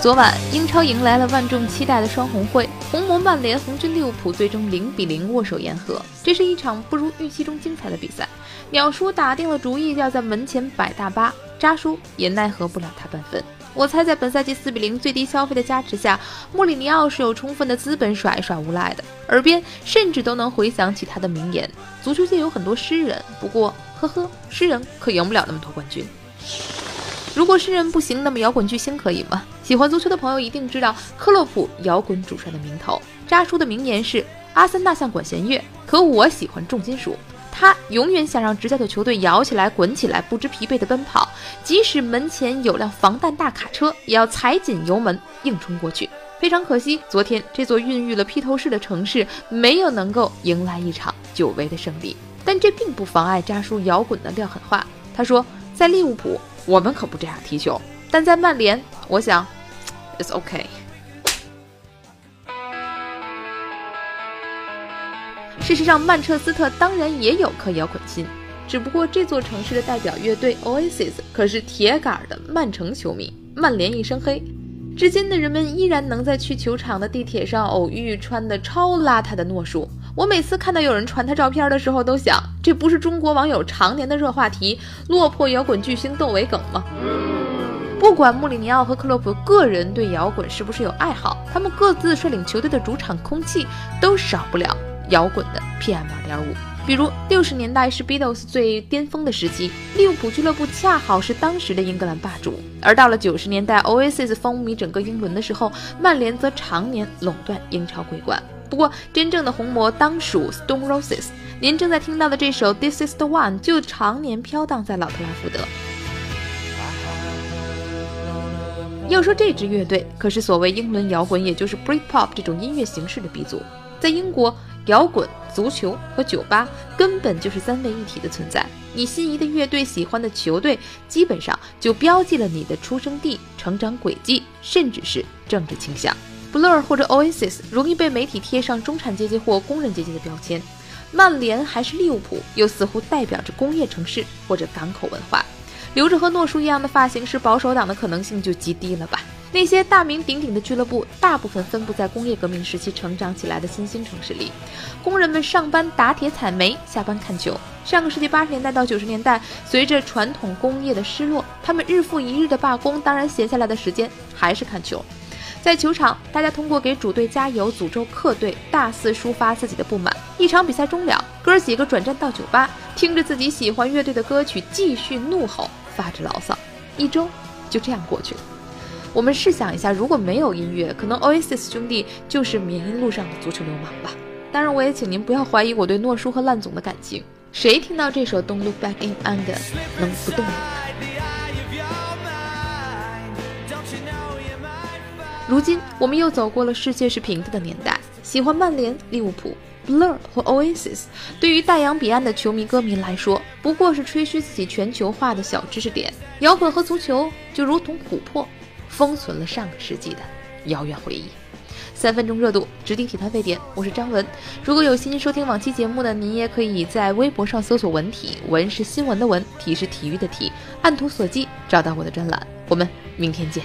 昨晚，英超迎来了万众期待的双红会，红魔曼联、红军利物浦最终零比零握手言和。这是一场不如预期中精彩的比赛。鸟叔打定了主意要在门前摆大巴，渣叔也奈何不了他半分。我猜，在本赛季四比零最低消费的加持下，穆里尼奥是有充分的资本耍一耍无赖的。耳边甚至都能回想起他的名言：足球界有很多诗人，不过，呵呵，诗人可赢不了那么多冠军。如果诗人不行，那么摇滚巨星可以吗？喜欢足球的朋友一定知道克洛普摇滚主帅的名头。扎叔的名言是：“阿森纳像管弦乐，可我喜欢重金属。”他永远想让执教的球队摇起来、滚起来，不知疲惫地奔跑，即使门前有辆防弹大卡车，也要踩紧油门硬冲过去。非常可惜，昨天这座孕育了披头士的城市没有能够迎来一场久违的胜利。但这并不妨碍扎叔摇滚的撂狠话。他说：“在利物浦。”我们可不这样踢球，但在曼联，我想，it's okay。事实上，曼彻斯特当然也有颗摇滚心，只不过这座城市的代表乐队 Oasis 可是铁杆的曼城球迷，曼联一身黑。至今的人们依然能在去球场的地铁上偶遇穿的超邋遢的诺叔。我每次看到有人传他照片的时候，都想，这不是中国网友常年的热话题——落魄摇滚巨星窦唯梗吗？不管穆里尼奥和克洛普个人对摇滚是不是有爱好，他们各自率领球队的主场空气都少不了摇滚的 PM 二点五。比如六十年代是 Beatles 最巅峰的时期，利物浦俱乐部恰好是当时的英格兰霸主；而到了九十年代，Oasis 风靡整个英伦的时候，曼联则常年垄断英超桂冠。不过，真正的红魔当属 Stone Roses。您正在听到的这首《This Is the One》就常年飘荡在老特拉福德。要说这支乐队，可是所谓英伦摇滚，也就是 Britpop 这种音乐形式的鼻祖。在英国，摇滚、足球和酒吧根本就是三位一体的存在。你心仪的乐队、喜欢的球队，基本上就标记了你的出生地、成长轨迹，甚至是政治倾向。Blur 或者 Oasis 容易被媒体贴上中产阶级或工人阶级的标签，曼联还是利物浦又似乎代表着工业城市或者港口文化。留着和诺叔一样的发型是保守党的可能性就极低了吧？那些大名鼎鼎的俱乐部，大部分分布在工业革命时期成长起来的新兴城市里，工人们上班打铁采煤，下班看球。上个世纪八十年代到九十年代，随着传统工业的失落，他们日复一日的罢工，当然闲下来的时间还是看球。在球场，大家通过给主队加油、诅咒客队，大肆抒发自己的不满。一场比赛终了，哥几个转战到酒吧，听着自己喜欢乐队的歌曲，继续怒吼，发着牢骚。一周就这样过去了。我们试想一下，如果没有音乐，可能 Oasis 兄弟就是缅因路上的足球流氓吧。当然，我也请您不要怀疑我对诺叔和烂总的感情。谁听到这首《Don't Look Back in Anger》能不动？如今，我们又走过了世界是平的的年代。喜欢曼联、利物浦、Blur 和 Oasis，对于大洋彼岸的球迷歌迷来说，不过是吹嘘自己全球化的小知识点。摇滚和足球就如同琥珀，封存了上个世纪的遥远回忆。三分钟热度，指定体坛沸点。我是张文。如果有心收听往期节目的，您也可以在微博上搜索“文体”，文是新闻的文，体是体育的体，按图索骥找到我的专栏。我们明天见。